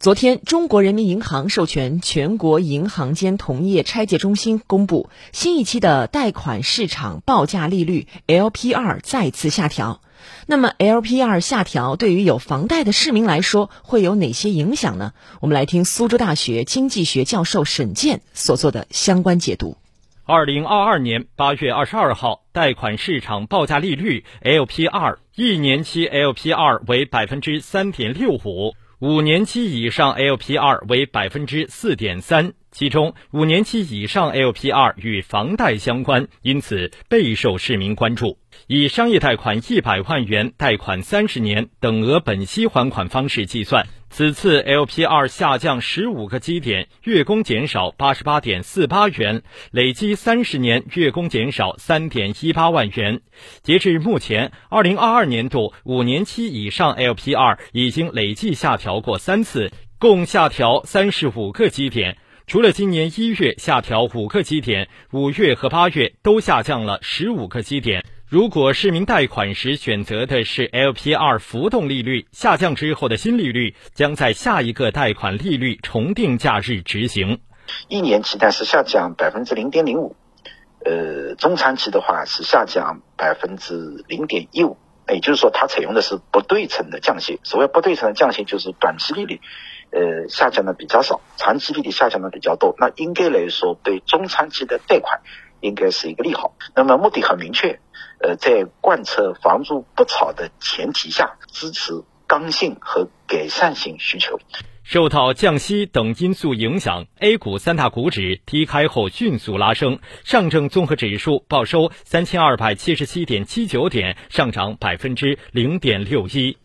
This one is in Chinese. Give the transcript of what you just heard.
昨天，中国人民银行授权全国银行间同业拆借中心公布，新一期的贷款市场报价利率 LPR 再次下调。那么，LPR 下调对于有房贷的市民来说会有哪些影响呢？我们来听苏州大学经济学教授沈健所做的相关解读。二零二二年八月二十二号，贷款市场报价利率 LPR 一年期 LPR 为百分之三点六五。五年期以上 LPR 为百分之四点三，其中五年期以上 LPR 与房贷相关，因此备受市民关注。以商业贷款一百万元贷款三十年等额本息还款方式计算。此次 LPR 下降十五个基点，月供减少八十八点四八元，累计三十年月供减少三点一八万元。截至目前，二零二二年度五年期以上 LPR 已经累计下调过三次，共下调三十五个基点。除了今年一月下调五个基点，五月和八月都下降了十五个基点。如果市民贷款时选择的是 LPR 浮动利率，下降之后的新利率将在下一个贷款利率重定价日执行。一年期贷是下降百分之零点零五，呃，中长期的话是下降百分之零点一五，也就是说它采用的是不对称的降息。所谓不对称的降息，就是短期利率，呃，下降的比较少，长期利率下降的比较多。那应该来说，对中长期的贷款应该是一个利好。那么目的很明确。呃，在贯彻房住不炒的前提下，支持刚性和改善性需求。受到降息等因素影响，A 股三大股指低开后迅速拉升，上证综合指数报收三千二百七十七点七九点，上涨百分之零点六一。